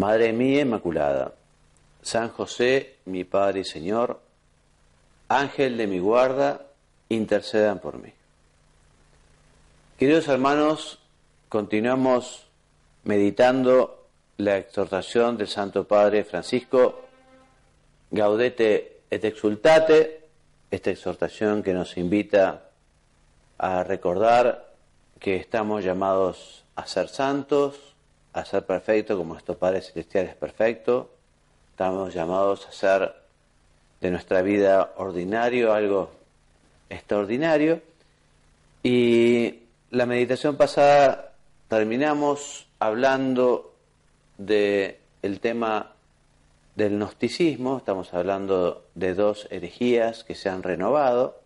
Madre mía Inmaculada, San José, mi Padre y Señor, Ángel de mi guarda, intercedan por mí. Queridos hermanos, continuamos meditando la exhortación del Santo Padre Francisco, Gaudete et exultate, esta exhortación que nos invita a recordar que estamos llamados a ser santos, a ser perfecto como nuestro Padre Celestial es perfecto. Estamos llamados a hacer de nuestra vida ordinario algo extraordinario. Y la meditación pasada terminamos hablando del el tema del gnosticismo, estamos hablando de dos herejías que se han renovado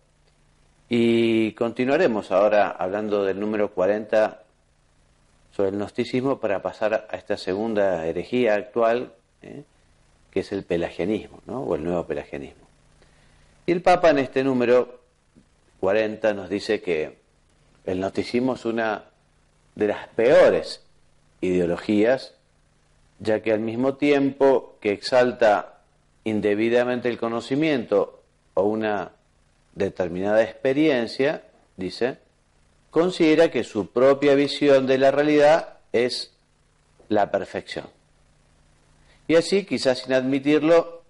y continuaremos ahora hablando del número 40 sobre el gnosticismo para pasar a esta segunda herejía actual, ¿eh? que es el pelagianismo, ¿no? o el nuevo pelagianismo. Y el Papa en este número 40 nos dice que el gnosticismo es una de las peores ideologías, ya que al mismo tiempo que exalta indebidamente el conocimiento o una determinada experiencia, dice, considera que su propia visión de la realidad es la perfección. Y así, quizás sin admitirlo,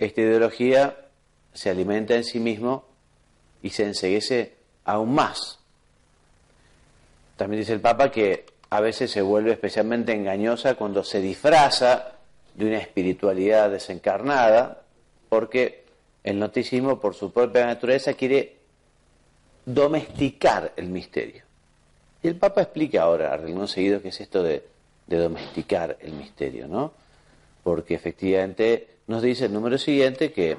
esta ideología se alimenta en sí mismo y se enseguece aún más. También dice el Papa que a veces se vuelve especialmente engañosa cuando se disfraza de una espiritualidad desencarnada, porque el noticismo, por su propia naturaleza, quiere domesticar el misterio. Y el Papa explica ahora, a seguido, qué es esto de, domesticar el misterio, ¿no? Porque efectivamente nos dice el número siguiente que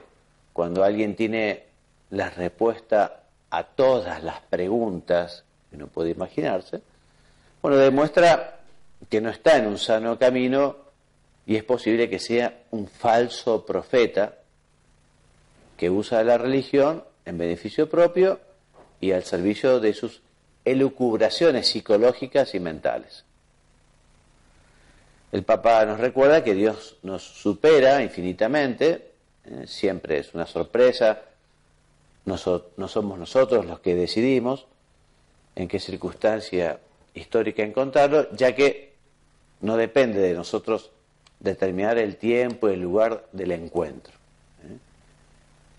cuando alguien tiene la respuesta a todas las preguntas que uno puede imaginarse, bueno, demuestra que no está en un sano camino y es posible que sea un falso profeta que usa la religión en beneficio propio y al servicio de sus elucubraciones psicológicas y mentales. El Papa nos recuerda que Dios nos supera infinitamente, eh, siempre es una sorpresa, no, somos nosotros los que decidimos en qué circunstancia histórica encontrarlo, ya que no depende de nosotros determinar el tiempo y el lugar del encuentro. ¿eh?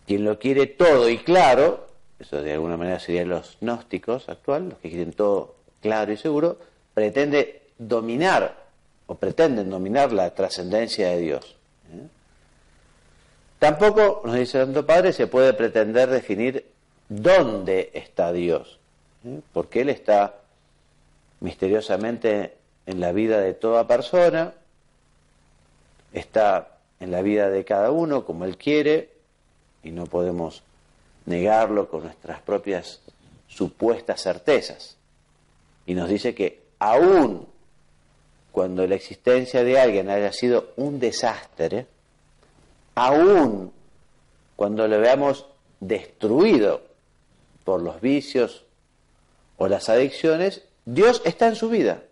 Quien lo quiere todo y claro, eso de alguna manera serían los gnósticos actuales, los que quieren todo claro y seguro, pretende dominar o pretenden dominar la trascendencia de Dios. ¿eh? Tampoco, nos dice el Santo Padre, se puede pretender definir dónde está Dios, ¿eh? porque Él está misteriosamente en la vida de toda persona, está en la vida de cada uno como Él quiere, y no podemos negarlo con nuestras propias supuestas certezas. Y nos dice que aún cuando la existencia de alguien haya sido un desastre, aún cuando lo veamos destruido por los vicios o las adicciones, Dios está en su vida.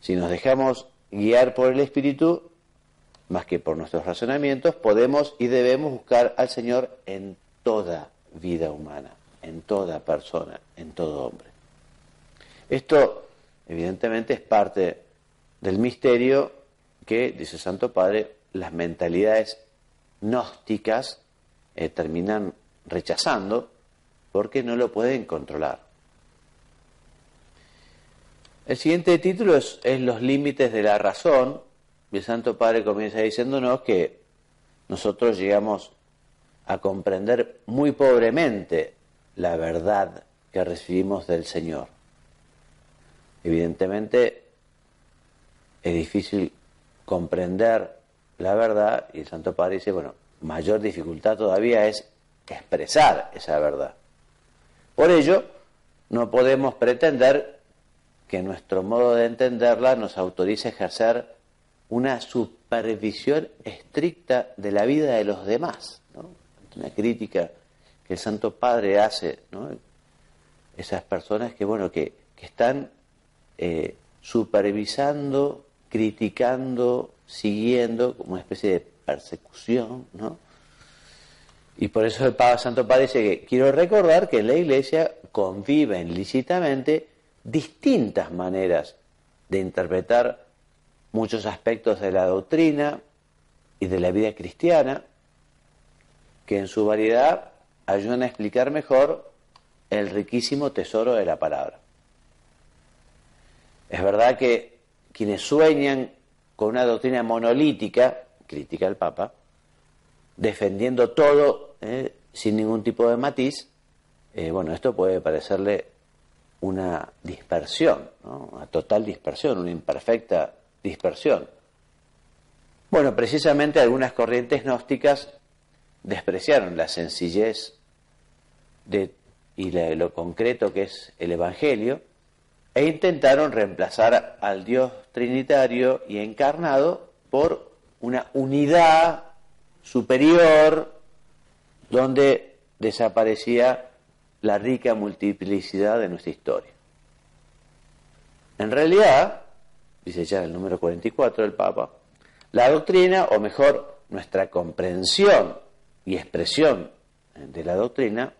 Si nos dejamos guiar por el Espíritu, más que por nuestros razonamientos, podemos y debemos buscar al Señor en toda vida humana, en toda persona, en todo hombre. Esto, evidentemente, es parte del misterio que, dice Santo Padre, las mentalidades gnósticas eh, terminan rechazando porque no lo pueden controlar. El siguiente título es, Los límites de la razón. Y el Santo Padre comienza diciéndonos que nosotros llegamos a comprender muy pobremente la verdad que recibimos del Señor. Evidentemente es difícil comprender la verdad y el Santo Padre dice, bueno, mayor dificultad todavía es expresar esa verdad. Por ello, no podemos pretender que nuestro modo de entenderla nos autorice a ejercer una supervisión estricta de la vida de los demás. Una crítica que el Santo Padre hace, ¿no? esas personas que, bueno, que, están eh, supervisando, criticando, siguiendo, como una especie de persecución, ¿no? Y por eso el Papa Santo Padre dice que quiero recordar que en la Iglesia conviven lícitamente distintas maneras de interpretar muchos aspectos de la doctrina y de la vida cristiana, que en su variedad ayudan a explicar mejor el riquísimo tesoro de la palabra. Es verdad que quienes sueñan con una doctrina monolítica, critica el Papa, defendiendo todo eh, sin ningún tipo de matiz, eh, bueno, esto puede parecerle una dispersión, una total dispersión, una imperfecta dispersión. Bueno, precisamente algunas corrientes gnósticas despreciaron la sencillez de, y lo concreto que es el Evangelio e intentaron reemplazar al Dios trinitario y encarnado por una unidad superior donde desaparecía la rica multiplicidad de nuestra historia. En realidad, dice ya el número 44 del Papa, la doctrina, o mejor, nuestra comprensión y expresión de la doctrina,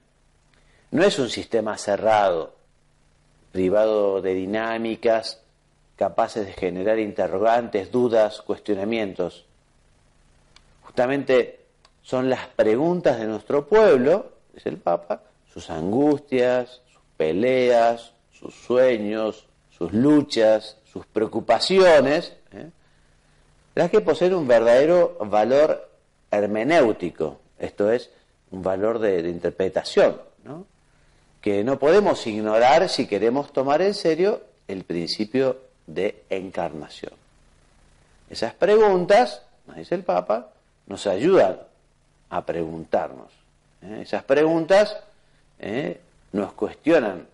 no es un sistema cerrado, privado de dinámicas capaces de generar interrogantes, dudas, cuestionamientos. Justamente son las preguntas de nuestro pueblo, dice el Papa, sus angustias, sus peleas, sus sueños, sus luchas, sus preocupaciones, ¿eh? las que poseen un verdadero valor hermenéutico, esto es, un valor de, interpretación, que no podemos ignorar si queremos tomar en serio el principio de encarnación. Esas preguntas, nos dice el Papa, nos ayudan a preguntarnos. ¿eh? Esas preguntas ¿eh? nos cuestionan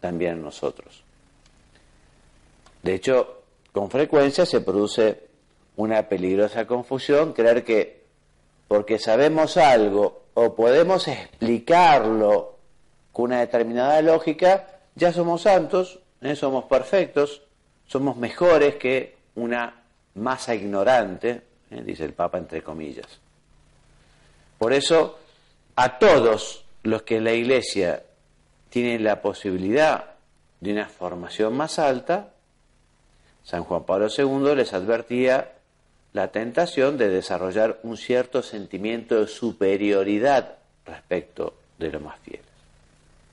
también nosotros. De hecho, con frecuencia se produce una peligrosa confusión, creer que porque sabemos algo o podemos explicarlo con una determinada lógica, ya somos santos, ¿eh? somos perfectos, somos mejores que una masa ignorante, ¿eh? dice el Papa entre comillas. Por eso, a todos los que en la Iglesia tienen la posibilidad de una formación más alta, San Juan Pablo II les advertía la tentación de desarrollar un cierto sentimiento de superioridad respecto de los más fieles.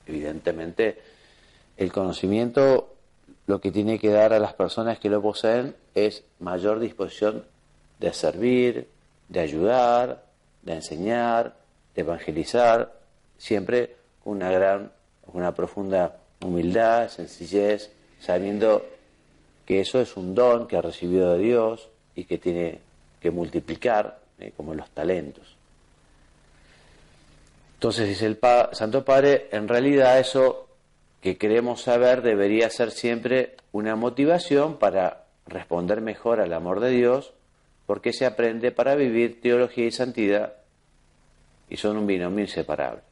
Evidentemente, el conocimiento lo que tiene que dar a las personas que lo poseen es mayor disposición de servir, de ayudar, de enseñar, de evangelizar, siempre con una gran, una profunda humildad, sencillez, sabiendo que eso es un don que ha recibido de Dios y que tiene que multiplicar, eh, como los talentos. Entonces dice el Santo Padre, en realidad eso que queremos saber debería ser siempre una motivación para responder mejor al amor de Dios, porque se aprende para vivir teología y santidad y son un binomio inseparable.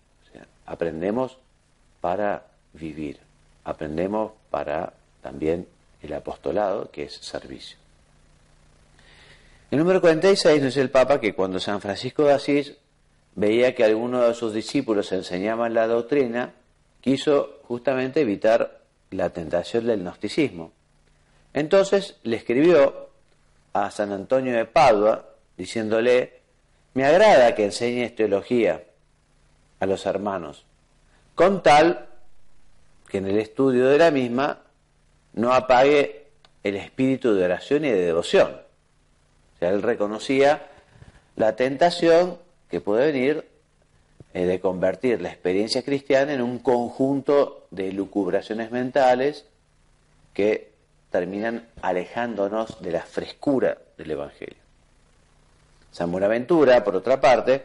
aprendemos para vivir, aprendemos para también el apostolado, que es servicio. El número 46 nos dice el Papa que cuando San Francisco de Asís veía que algunos de sus discípulos enseñaban la doctrina, quiso justamente evitar la tentación del gnosticismo Entonces le escribió a San Antonio de Padua diciéndole, me agrada que enseñes teología a los hermanos, con tal que en el estudio de la misma no apague el espíritu de oración y de devoción. O sea, él reconocía la tentación que puede venir eh, de convertir la experiencia cristiana en un conjunto de lucubraciones mentales que terminan alejándonos de la frescura del Evangelio. San Buenaventura, por otra parte,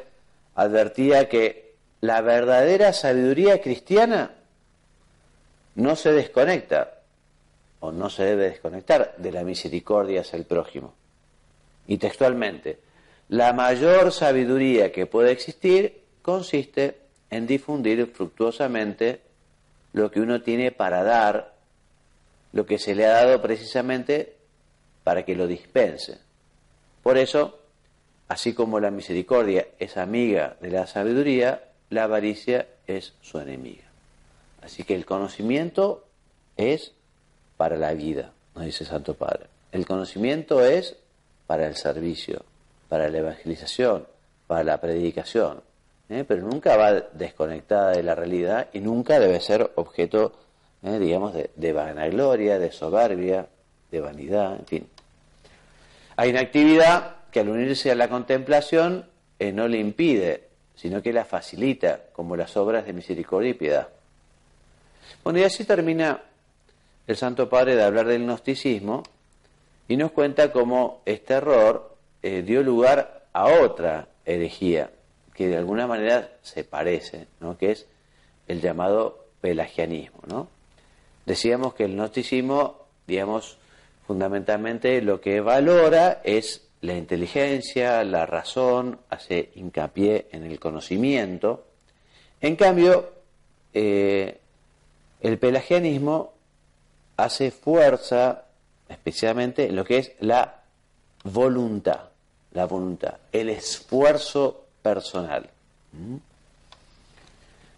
advertía que la verdadera sabiduría cristiana no se desconecta o no se debe desconectar de la misericordia hacia el prójimo. Y textualmente, la mayor sabiduría que puede existir consiste en difundir fructuosamente lo que uno tiene para dar, lo que se le ha dado precisamente para que lo dispense. Por eso, así como la misericordia es amiga de la sabiduría, la avaricia es su enemiga. Así que el conocimiento es para la vida, nos dice Santo Padre. El conocimiento es para el servicio, para la evangelización, para la predicación, ¿eh? pero nunca va desconectada de la realidad y nunca debe ser objeto, ¿eh? digamos, de, vanagloria, de soberbia, de vanidad, en fin. Hay una actividad que al unirse a la contemplación eh, no le impide, sino que la facilita, como las obras de misericordia y piedad. Bueno, y así termina el Santo Padre de hablar del gnosticismo y nos cuenta cómo este error dio lugar a otra herejía, que de alguna manera se parece, ¿no? que es el llamado pelagianismo. ¿no? Decíamos que el gnosticismo, digamos, fundamentalmente lo que valora es la inteligencia, la razón, hace hincapié en el conocimiento. En cambio, eh, el pelagianismo hace fuerza especialmente en lo que es la voluntad, la voluntad, el esfuerzo personal. ¿Mm?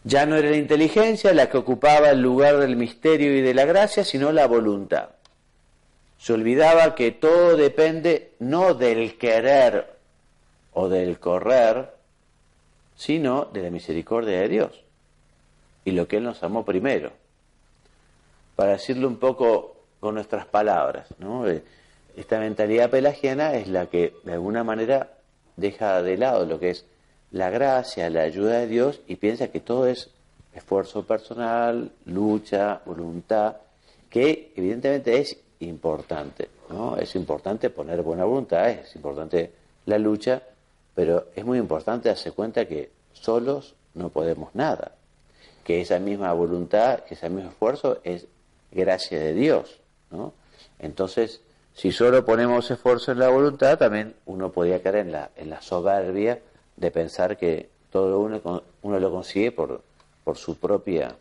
Ya no era la inteligencia la que ocupaba el lugar del misterio y de la gracia, sino la voluntad. Se olvidaba que todo depende no del querer o del correr, sino de la misericordia de Dios y lo que Él nos amó primero. Para decirlo un poco con nuestras palabras, eh, esta mentalidad pelagiana es la que de alguna manera deja de lado lo que es la gracia, la ayuda de Dios y piensa que todo es esfuerzo personal, lucha, voluntad, que evidentemente es importante, ¿no? Es importante poner buena voluntad, es importante la lucha, pero es muy importante darse cuenta que solos no podemos nada, que esa misma voluntad, que ese mismo esfuerzo es gracia de Dios, ¿no? Entonces, si solo ponemos esfuerzo en la voluntad, también uno podría caer en la, en la soberbia de pensar que todo uno, uno lo consigue por, por su propia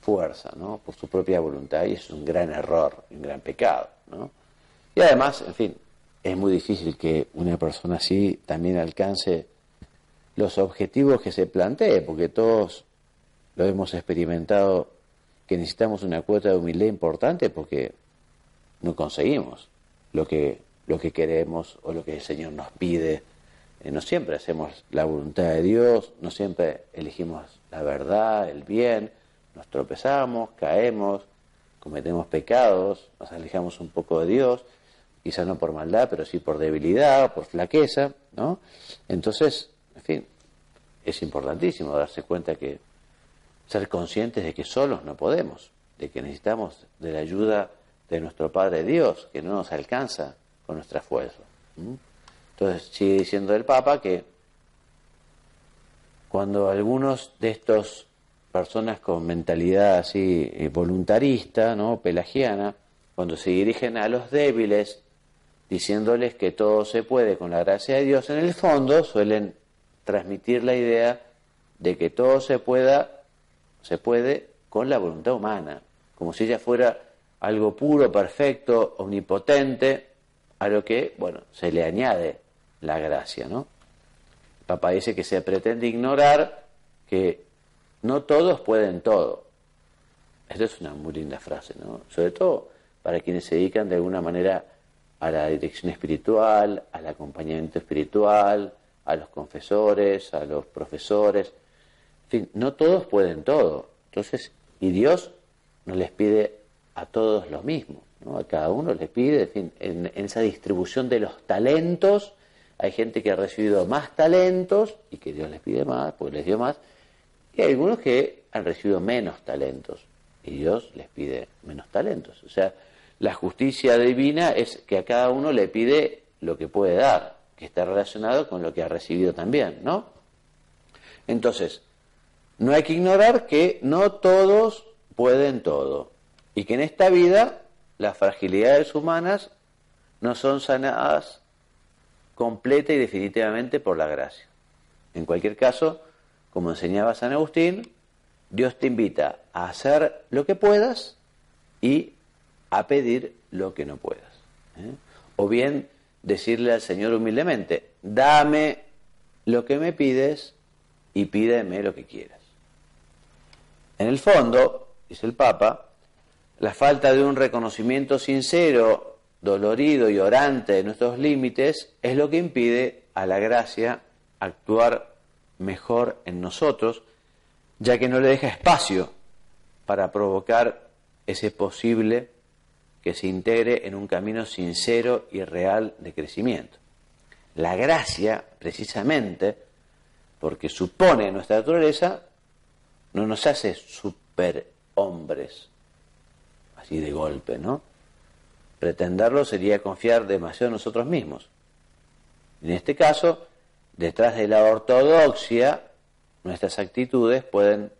fuerza, ¿no? por su propia voluntad, y es un gran error, un gran pecado. Y además, en fin, es muy difícil que una persona así también alcance los objetivos que se plantee, porque todos lo hemos experimentado que necesitamos una cuota de humildad importante porque no conseguimos lo que, lo que queremos o lo que el Señor nos pide eh, no siempre hacemos la voluntad de Dios, no siempre elegimos la verdad, el bien, nos tropezamos, caemos, cometemos pecados, nos alejamos un poco de Dios, quizás no por maldad, pero sí por debilidad, por flaqueza, ¿no? Entonces, en fin, es importantísimo darse cuenta que ser conscientes de que solos no podemos, de que necesitamos de la ayuda de nuestro Padre Dios, que no nos alcanza con nuestra fuerza. Entonces sigue diciendo el Papa que cuando algunos de estos personas con mentalidad así eh, voluntarista, ¿no? pelagiana, cuando se dirigen a los débiles diciéndoles que todo se puede con la gracia de Dios, en el fondo suelen transmitir la idea de que todo se pueda se puede con la voluntad humana, como si ella fuera algo puro, perfecto, omnipotente, a lo que, bueno, se le añade la gracia, ¿no? El dice que se pretende ignorar que no todos pueden todo. Esto es una muy linda frase, ¿no? Sobre todo para quienes se dedican de alguna manera a la dirección espiritual, al acompañamiento espiritual, a los confesores, a los profesores. No todos pueden todo. Entonces, y Dios no les pide a todos lo mismo. ¿no? A cada uno les pide, en, en, esa distribución de los talentos, hay gente que ha recibido más talentos y que Dios les pide más, pues les dio más, y hay algunos que han recibido menos talentos y Dios les pide menos talentos. O sea, la justicia divina es que a cada uno le pide lo que puede dar, que está relacionado con lo que ha recibido también, ¿no? Entonces, no hay que ignorar que no todos pueden todo y que en esta vida las fragilidades humanas no son sanadas completa y definitivamente por la gracia. En cualquier caso, como enseñaba San Agustín, Dios te invita a hacer lo que puedas y a pedir lo que no puedas. ¿eh? O bien decirle al Señor humildemente, dame lo que me pides y pídeme lo que quieras. En el fondo, dice el Papa, la falta de un reconocimiento sincero, dolorido y orante de nuestros límites es lo que impide a la gracia actuar mejor en nosotros, ya que no le deja espacio para provocar ese posible que se integre en un camino sincero y real de crecimiento. La gracia, precisamente, porque supone nuestra naturaleza, no nos hace superhombres, así de golpe, ¿no? Pretenderlo sería confiar demasiado en nosotros mismos. En este caso, detrás de la ortodoxia, nuestras actitudes pueden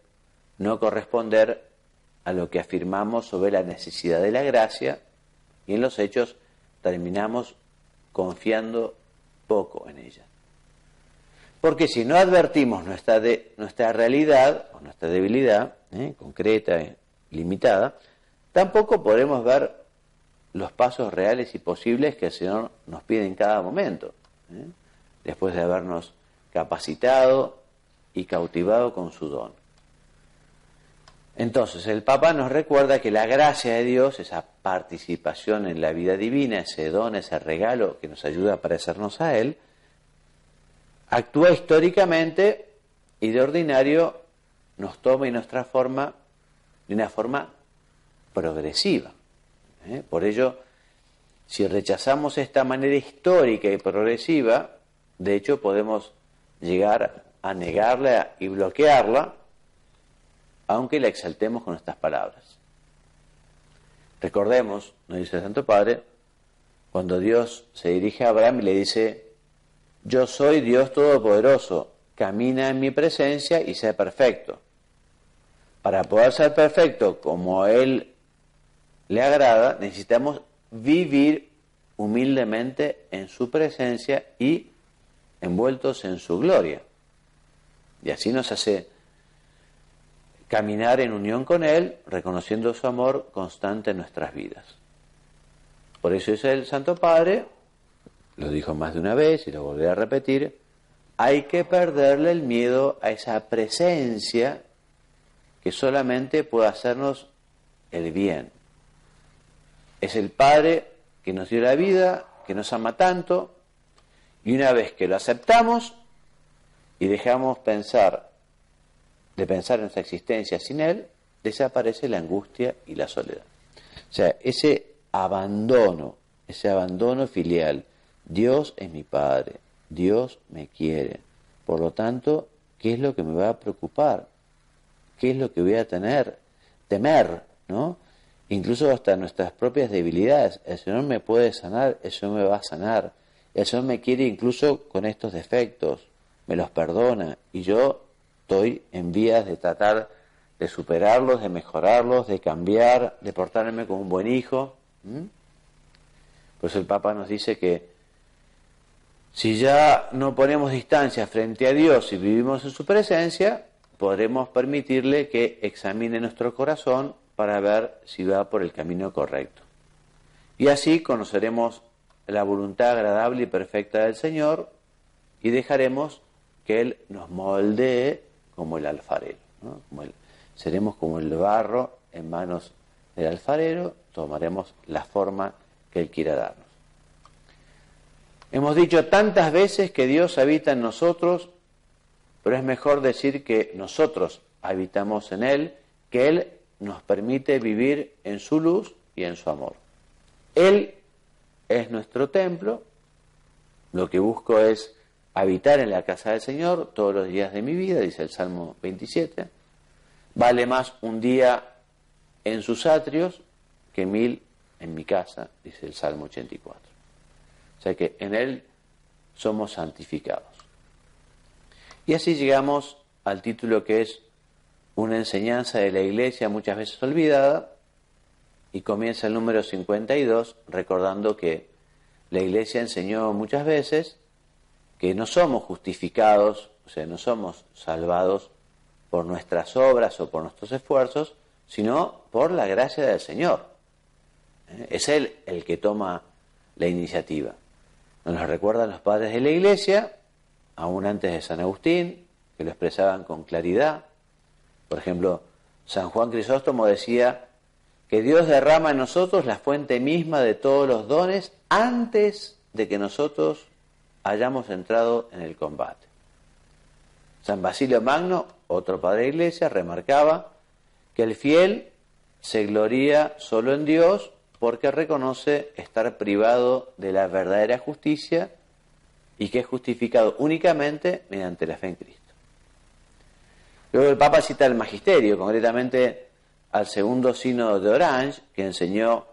no corresponder a lo que afirmamos sobre la necesidad de la gracia y en los hechos terminamos confiando poco en ella. Porque si no advertimos nuestra, realidad o nuestra debilidad, ¿eh? concreta y limitada, tampoco podremos ver los pasos reales y posibles que el Señor nos pide en cada momento, ¿eh? después de habernos capacitado y cautivado con su don. Entonces, el Papa nos recuerda que la gracia de Dios, esa participación en la vida divina, ese don, ese regalo que nos ayuda a parecernos a Él, actúa históricamente y de ordinario nos toma y nos transforma de una forma progresiva. ¿eh? Por ello, si rechazamos esta manera histórica y progresiva, de hecho podemos llegar a negarla y bloquearla aunque la exaltemos con estas palabras. Recordemos, nos dice el Santo Padre, cuando Dios se dirige a Abraham y le dice, yo soy Dios Todopoderoso, camina en mi presencia y sé perfecto. Para poder ser perfecto como Él le agrada, necesitamos vivir humildemente en su presencia y envueltos en su gloria. Y así nos hace caminar en unión con Él, reconociendo su amor constante en nuestras vidas. Por eso dice el Santo Padre, lo dijo más de una vez y lo volveré a repetir, hay que perderle el miedo a esa presencia que solamente puede hacernos el bien. Es el Padre que nos dio la vida, que nos ama tanto, y una vez que lo aceptamos y dejamos pensar de pensar en nuestra existencia sin Él, desaparece la angustia y la soledad. O sea, ese abandono, ese abandono filial, Dios es mi Padre, Dios me quiere. Por lo tanto, ¿qué es lo que me va a preocupar? ¿Qué es lo que voy a tener? Temer, ¿no? Incluso hasta nuestras propias debilidades. El Señor me puede sanar, el Señor me va a sanar. El Señor me quiere incluso con estos defectos, me los perdona y yo estoy en vías de tratar de superarlos, de mejorarlos, de cambiar, de portarme como un buen hijo. Pues el Papa nos dice que si ya no ponemos distancia frente a Dios y vivimos en su presencia, podremos permitirle que examine nuestro corazón para ver si va por el camino correcto. Y así conoceremos la voluntad agradable y perfecta del Señor y dejaremos que Él nos moldee como el alfarero. seremos como el barro en manos del alfarero, tomaremos la forma que Él quiera darnos. Hemos dicho tantas veces que Dios habita en nosotros, pero es mejor decir que nosotros habitamos en Él, que Él nos permite vivir en su luz y en su amor. Él es nuestro templo, lo que busco es habitar en la casa del Señor todos los días de mi vida, dice el Salmo 27. Vale más un día en sus atrios que mil en mi casa, dice el Salmo 84. O sea que en Él somos santificados. Y así llegamos al título que es una enseñanza de la iglesia muchas veces olvidada, y comienza el número 52 recordando que la iglesia enseñó muchas veces que no somos justificados, o sea, no somos salvados por nuestras obras o por nuestros esfuerzos, sino por la gracia del Señor. ¿Eh? Es Él el que toma la iniciativa. Nos recuerdan los padres de la Iglesia, aún antes de San Agustín, que lo expresaban con claridad. Por ejemplo, San Juan Crisóstomo decía que Dios derrama en nosotros la fuente misma de todos los dones antes de que nosotros hayamos entrado en el combate. San Basilio Magno, otro padre de iglesia, remarcaba que el fiel se gloría solo en Dios porque reconoce estar privado de la verdadera justicia y que es justificado únicamente mediante la fe en Cristo. Luego el Papa cita el magisterio, concretamente al segundo sínodo de Orange, que enseñó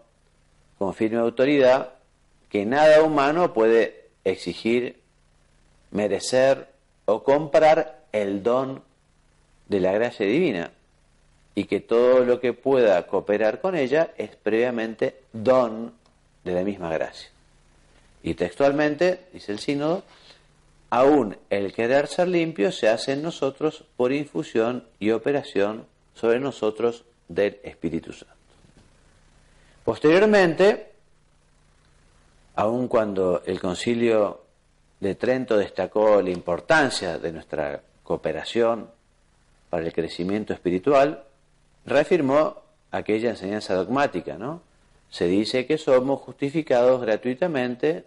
con firme autoridad que nada humano puede exigir, merecer o comprar el don de la gracia divina y que todo lo que pueda cooperar con ella es previamente don de la misma gracia. Y textualmente, dice el sínodo, aún el querer ser limpio se hace en nosotros por infusión y operación sobre nosotros del Espíritu Santo. Posteriormente, aun cuando el concilio de Trento destacó la importancia de nuestra cooperación para el crecimiento espiritual, reafirmó aquella enseñanza dogmática, ¿no? Se dice que somos justificados gratuitamente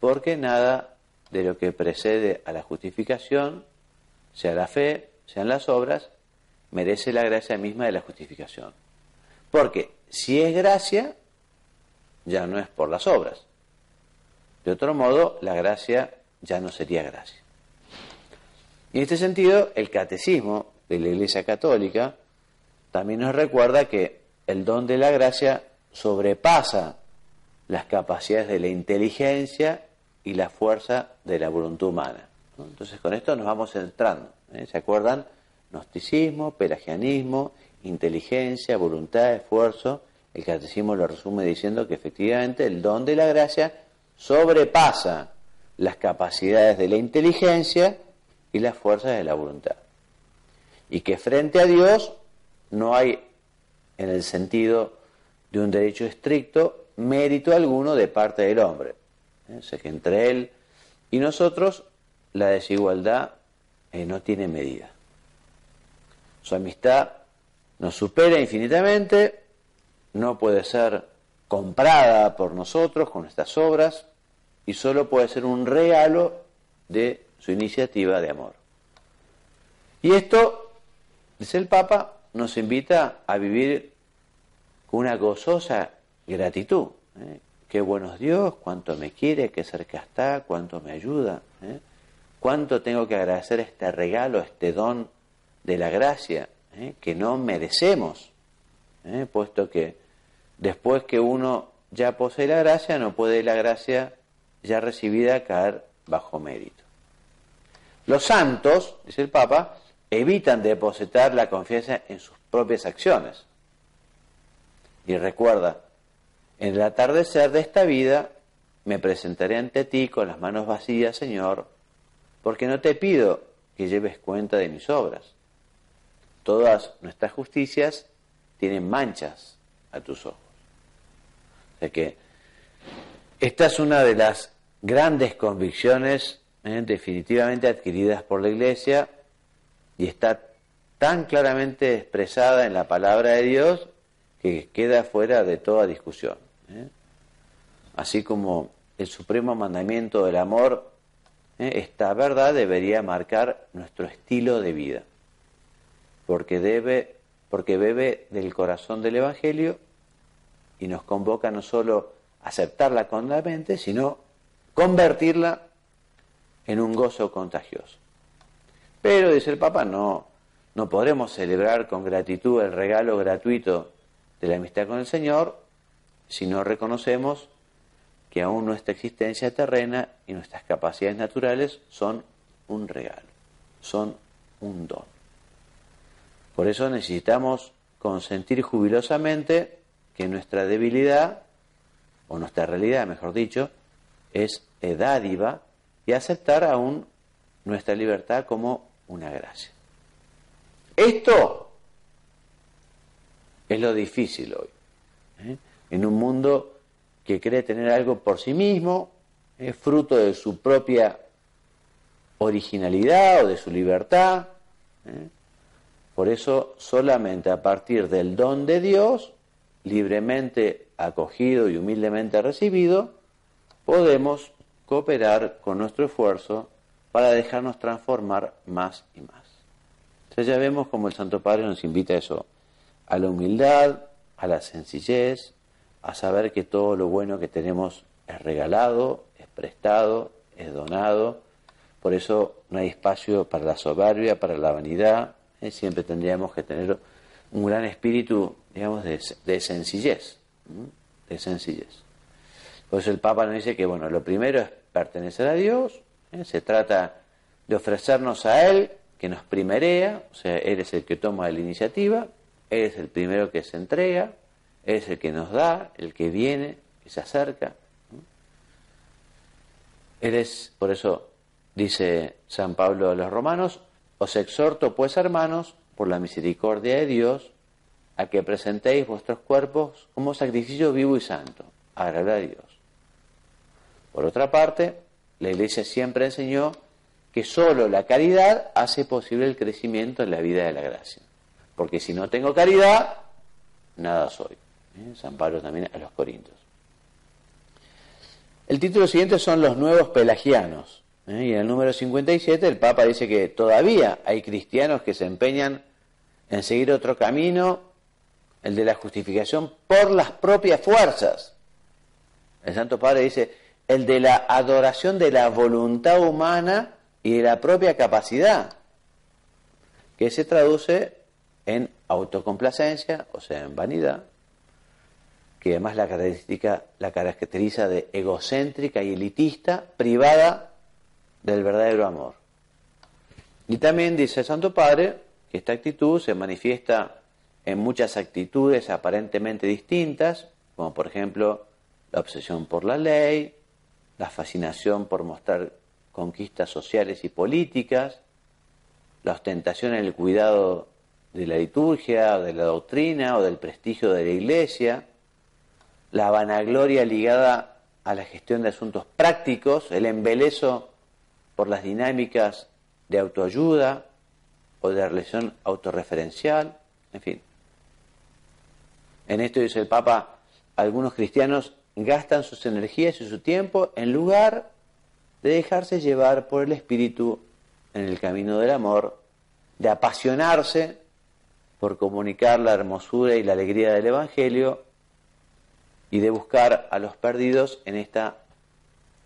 porque nada de lo que precede a la justificación, sea la fe, sean las obras, merece la gracia misma de la justificación. Porque si es gracia, ya no es por las obras. De otro modo, la gracia ya no sería gracia. Y en este sentido, el catecismo de la Iglesia Católica también nos recuerda que el don de la gracia sobrepasa las capacidades de la inteligencia y la fuerza de la voluntad humana. Entonces con esto nos vamos centrando. ¿eh? ¿Se acuerdan? Gnosticismo, pelagianismo, inteligencia, voluntad, esfuerzo. El catecismo lo resume diciendo que efectivamente el don de la gracia sobrepasa las capacidades de la inteligencia y las fuerzas de la voluntad. Y que frente a Dios no hay, en el sentido de un derecho estricto, mérito alguno de parte del hombre. ¿Eh? Entre él y nosotros la desigualdad eh, no tiene medida. Su amistad nos supera infinitamente, no puede ser comprada por nosotros con nuestras obras y solo puede ser un regalo de su iniciativa de amor. Y esto, dice el Papa, nos invita a vivir con una gozosa gratitud. ¿eh? Qué bueno es Dios, cuánto me quiere, qué cerca está, cuánto me ayuda. ¿eh? Cuánto tengo que agradecer este regalo, este don de la gracia, ¿eh? que no merecemos, puesto que después que uno ya posee la gracia, no puede la gracia ya recibida caer bajo mérito. Los santos, dice el Papa, evitan depositar la confianza en sus propias acciones. Y recuerda, en el atardecer de esta vida me presentaré ante ti con las manos vacías, Señor, porque no te pido que lleves cuenta de mis obras. Todas nuestras justicias tienen manchas a tus ojos. O sea que esta es una de las grandes convicciones eh, definitivamente adquiridas por la Iglesia y está tan claramente expresada en la palabra de Dios que queda fuera de toda discusión. ¿eh? Así como el supremo mandamiento del amor, ¿eh? esta verdad debería marcar nuestro estilo de vida, porque debe, porque bebe del corazón del Evangelio y nos convoca no solo a aceptarla con la mente, sino convertirla en un gozo contagioso. Pero, dice el Papa, no, no podremos celebrar con gratitud el regalo gratuito de la amistad con el Señor si no reconocemos que aún nuestra existencia terrena y nuestras capacidades naturales son un regalo, son un don. Por eso necesitamos consentir jubilosamente que nuestra debilidad, o nuestra realidad, mejor dicho, es dádiva y aceptar aún nuestra libertad como una gracia. Esto es lo difícil hoy. ¿eh? En un mundo que cree tener algo por sí mismo, es fruto de su propia originalidad o de su libertad. ¿eh? Por eso solamente a partir del don de Dios, libremente acogido y humildemente recibido, podemos cooperar con nuestro esfuerzo para dejarnos transformar más y más. Entonces ya vemos como el Santo Padre nos invita a eso, a la humildad, a la sencillez, a saber que todo lo bueno que tenemos es regalado, es prestado, es donado. Por eso no hay espacio para la soberbia, para la vanidad. ¿eh? Siempre tendríamos que tener un gran espíritu, digamos, de, sencillez. De sencillez. Por eso el Papa nos dice que, bueno, lo primero es pertenecer a Dios, ¿eh? se trata de ofrecernos a Él, que nos primerea, o sea, Él es el que toma la iniciativa, Él es el primero que se entrega, Él es el que nos da, el que viene, que se acerca. Él es, por eso dice San Pablo a los romanos, os exhorto pues hermanos, por la misericordia de Dios, a que presentéis vuestros cuerpos como sacrificio vivo y santo, agradable a Dios. Por otra parte, la Iglesia siempre enseñó que solo la caridad hace posible el crecimiento en la vida de la gracia. Porque si no tengo caridad, nada soy. ¿Eh? San Pablo también a los Corintios. El título siguiente son los nuevos pelagianos. ¿eh? Y en el número 57 el Papa dice que todavía hay cristianos que se empeñan en seguir otro camino, el de la justificación por las propias fuerzas. El Santo Padre dice, el de la adoración de la voluntad humana y de la propia capacidad, que se traduce en autocomplacencia, o sea, en vanidad, que además la, la caracteriza de egocéntrica y elitista, privada del verdadero amor. Y también dice el Santo Padre que esta actitud se manifiesta en muchas actitudes aparentemente distintas, como por ejemplo la obsesión por la ley, la fascinación por mostrar conquistas sociales y políticas, la ostentación en el cuidado de la liturgia, o de la doctrina o del prestigio de la iglesia, la vanagloria ligada a la gestión de asuntos prácticos, el embelezo por las dinámicas de autoayuda o de relación autorreferencial, en fin. En esto dice el Papa, algunos cristianos gastan sus energías y su tiempo en lugar de dejarse llevar por el Espíritu en el camino del amor, de apasionarse por comunicar la hermosura y la alegría del Evangelio y de buscar a los perdidos en esta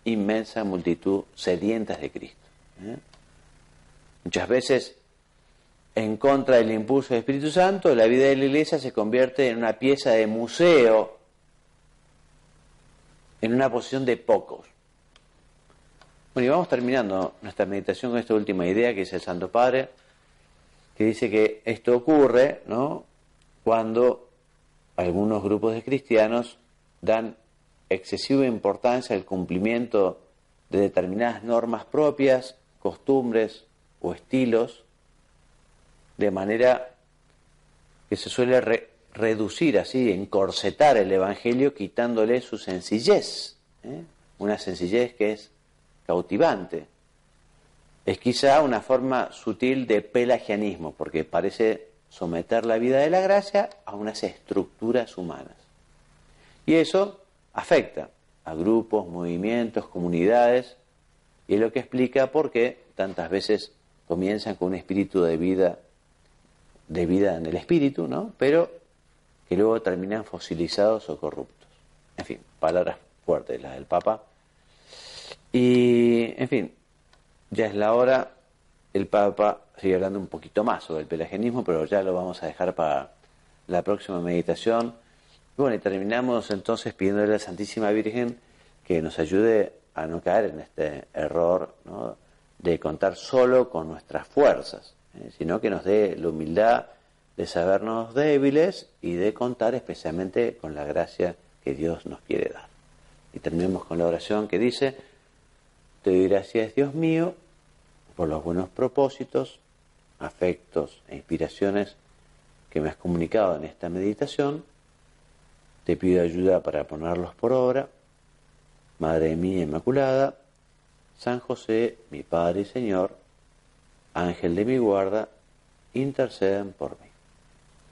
inmensa multitud sedientas de Cristo. ¿eh? Muchas veces, en contra del impulso del Espíritu Santo, la vida de la Iglesia se convierte en una pieza de museo en una posición de pocos. Bueno, y vamos terminando nuestra meditación con esta última idea que es el Santo Padre, que dice que esto ocurre cuando algunos grupos de cristianos dan excesiva importancia al cumplimiento de determinadas normas propias, costumbres o estilos, de manera que se suele reducir así, encorsetar el Evangelio quitándole su sencillez, ¿eh? una sencillez que es cautivante. Es quizá una forma sutil de pelagianismo, porque parece someter la vida de la gracia a unas estructuras humanas. Y eso afecta a grupos, movimientos, comunidades, y es lo que explica por qué tantas veces comienzan con un espíritu de vida, de vida en el espíritu, ¿no? Pero que luego terminan fosilizados o corruptos. En fin, palabras fuertes las del Papa. Y, en fin, ya es la hora. El Papa sigue hablando un poquito más sobre el pelagianismo, pero ya lo vamos a dejar para la próxima meditación. Bueno, y terminamos entonces pidiéndole a la Santísima Virgen que nos ayude a no caer en este error de contar solo con nuestras fuerzas, ¿eh? sino que nos dé la humildad de sabernos débiles y de contar especialmente con la gracia que Dios nos quiere dar. Y terminemos con la oración que dice, te doy gracias Dios mío por los buenos propósitos, afectos e inspiraciones que me has comunicado en esta meditación. Te pido ayuda para ponerlos por obra. Madre mía Inmaculada, San José, mi Padre y Señor, Ángel de mi guarda, interceden por mí.